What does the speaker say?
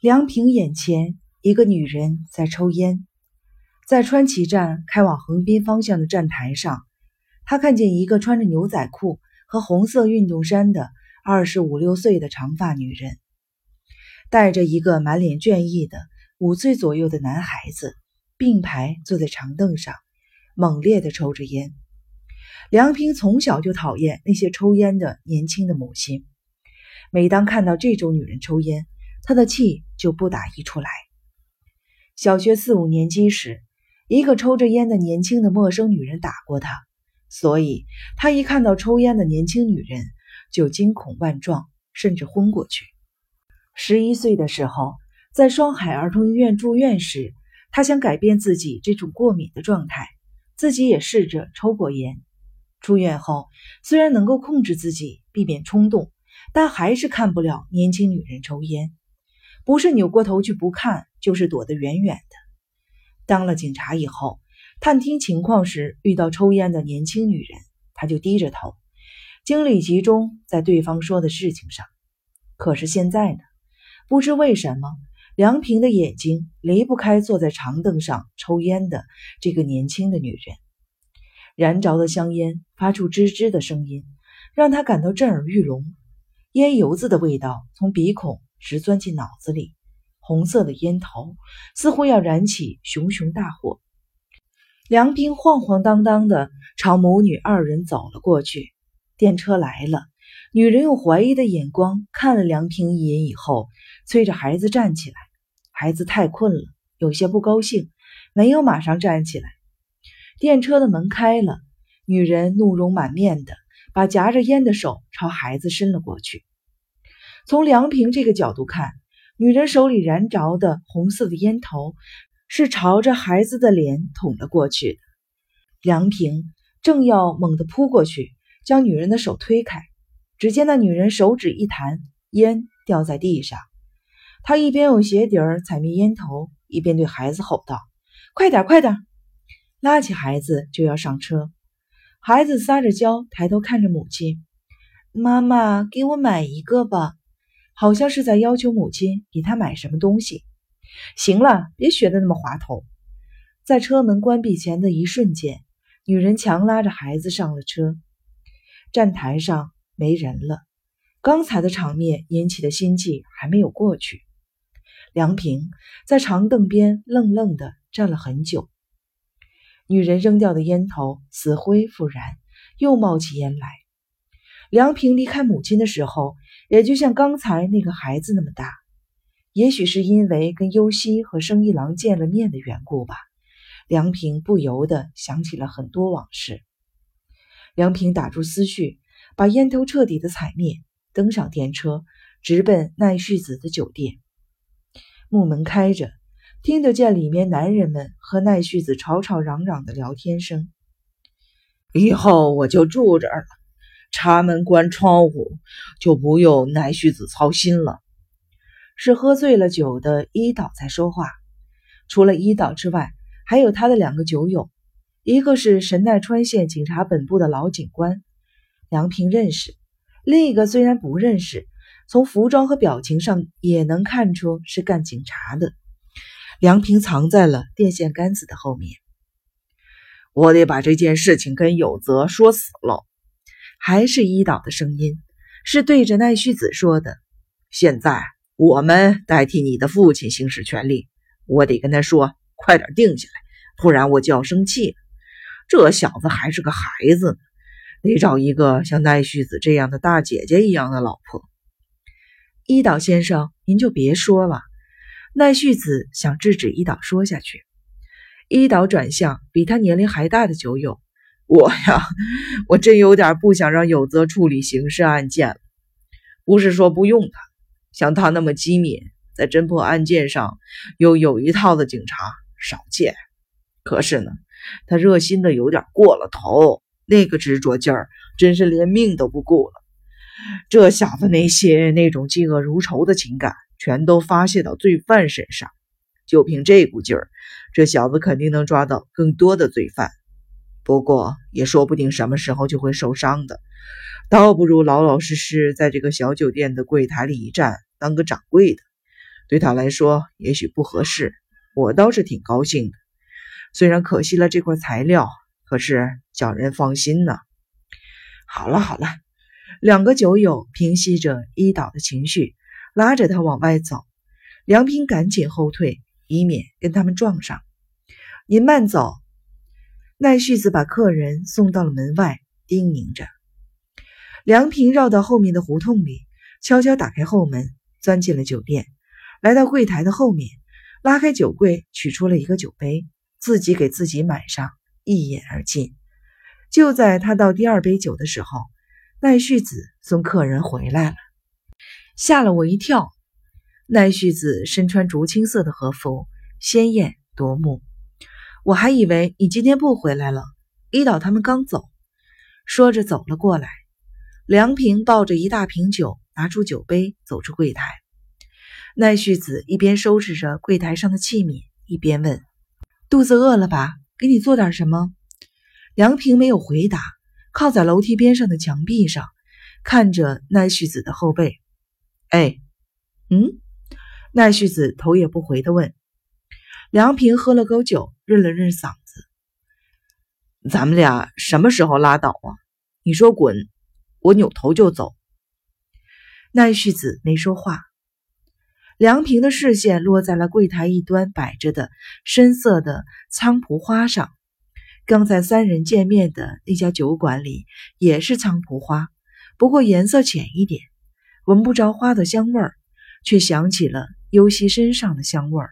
梁平眼前，一个女人在抽烟，在川崎站开往横滨方向的站台上，他看见一个穿着牛仔裤和红色运动衫的二十五六岁的长发女人，带着一个满脸倦意的五岁左右的男孩子，并排坐在长凳上，猛烈地抽着烟。梁平从小就讨厌那些抽烟的年轻的母亲。每当看到这种女人抽烟，他的气就不打一处来。小学四五年级时，一个抽着烟的年轻的陌生女人打过他，所以他一看到抽烟的年轻女人就惊恐万状，甚至昏过去。十一岁的时候，在双海儿童医院住院时，他想改变自己这种过敏的状态，自己也试着抽过烟。出院后，虽然能够控制自己，避免冲动，但还是看不了年轻女人抽烟，不是扭过头去不看，就是躲得远远的。当了警察以后，探听情况时遇到抽烟的年轻女人，他就低着头，精力集中在对方说的事情上。可是现在呢？不知为什么，梁平的眼睛离不开坐在长凳上抽烟的这个年轻的女人。燃着的香烟发出吱吱的声音，让他感到震耳欲聋。烟油子的味道从鼻孔直钻进脑子里，红色的烟头似乎要燃起熊熊大火。梁平晃晃荡荡地朝母女二人走了过去。电车来了，女人用怀疑的眼光看了梁平一眼以后，催着孩子站起来。孩子太困了，有些不高兴，没有马上站起来。电车的门开了，女人怒容满面的把夹着烟的手朝孩子伸了过去。从梁平这个角度看，女人手里燃着的红色的烟头是朝着孩子的脸捅了过去的。梁平正要猛地扑过去，将女人的手推开，只见那女人手指一弹，烟掉在地上。他一边用鞋底儿踩灭烟头，一边对孩子吼道：“快点，快点！”拉起孩子就要上车，孩子撒着娇，抬头看着母亲：“妈妈，给我买一个吧。”好像是在要求母亲给他买什么东西。行了，别学的那么滑头。在车门关闭前的一瞬间，女人强拉着孩子上了车。站台上没人了，刚才的场面引起的心悸还没有过去。梁平在长凳边愣愣的站了很久。女人扔掉的烟头死灰复燃，又冒起烟来。梁平离开母亲的时候，也就像刚才那个孩子那么大。也许是因为跟优希和生一郎见了面的缘故吧，梁平不由得想起了很多往事。梁平打住思绪，把烟头彻底的踩灭，登上电车，直奔奈绪子的酒店。木门开着。听得见里面男人们和奈绪子吵吵嚷嚷的聊天声。以后我就住这儿了，插门关窗户，就不用奈绪子操心了。是喝醉了酒的伊岛在说话。除了伊岛之外，还有他的两个酒友，一个是神奈川县警察本部的老警官梁平认识，另一个虽然不认识，从服装和表情上也能看出是干警察的。梁平藏在了电线杆子的后面。我得把这件事情跟有泽说死了。还是伊岛的声音，是对着奈绪子说的。现在我们代替你的父亲行使权利，我得跟他说，快点定下来，不然我就要生气了。这小子还是个孩子呢，得找一个像奈绪子这样的大姐姐一样的老婆。伊岛先生，您就别说了。奈绪子想制止伊岛说下去，伊岛转向比他年龄还大的酒友：“我呀，我真有点不想让有泽处理刑事案件了。不是说不用他，像他那么机敏，在侦破案件上又有一套的警察少见。可是呢，他热心的有点过了头，那个执着劲儿，真是连命都不顾了。这小子那些那种嫉恶如仇的情感。”全都发泄到罪犯身上，就凭这股劲儿，这小子肯定能抓到更多的罪犯。不过也说不定什么时候就会受伤的，倒不如老老实实在这个小酒店的柜台里一站，当个掌柜的。对他来说也许不合适，我倒是挺高兴的。虽然可惜了这块材料，可是叫人放心呢。好了好了，两个酒友平息着一岛的情绪，拉着他往外走。梁平赶紧后退，以免跟他们撞上。您慢走。奈绪子把客人送到了门外，叮咛着。梁平绕到后面的胡同里，悄悄打开后门，钻进了酒店。来到柜台的后面，拉开酒柜，取出了一个酒杯，自己给自己满上，一饮而尽。就在他倒第二杯酒的时候，奈绪子送客人回来了，吓了我一跳。奈绪子身穿竹青色的和服，鲜艳夺目。我还以为你今天不回来了。伊岛他们刚走，说着走了过来。梁平抱着一大瓶酒，拿出酒杯，走出柜台。奈绪子一边收拾着柜台上的器皿，一边问：“肚子饿了吧？给你做点什么？”梁平没有回答，靠在楼梯边上的墙壁上，看着奈绪子的后背。“哎，嗯？”奈绪子头也不回的问。梁平喝了口酒，润了润嗓子：“咱们俩什么时候拉倒啊？你说滚，我扭头就走。”奈绪子没说话。梁平的视线落在了柜台一端摆着的深色的菖蒲花上。刚才三人见面的那家酒馆里也是菖蒲花，不过颜色浅一点，闻不着花的香味儿，却想起了优希身上的香味儿。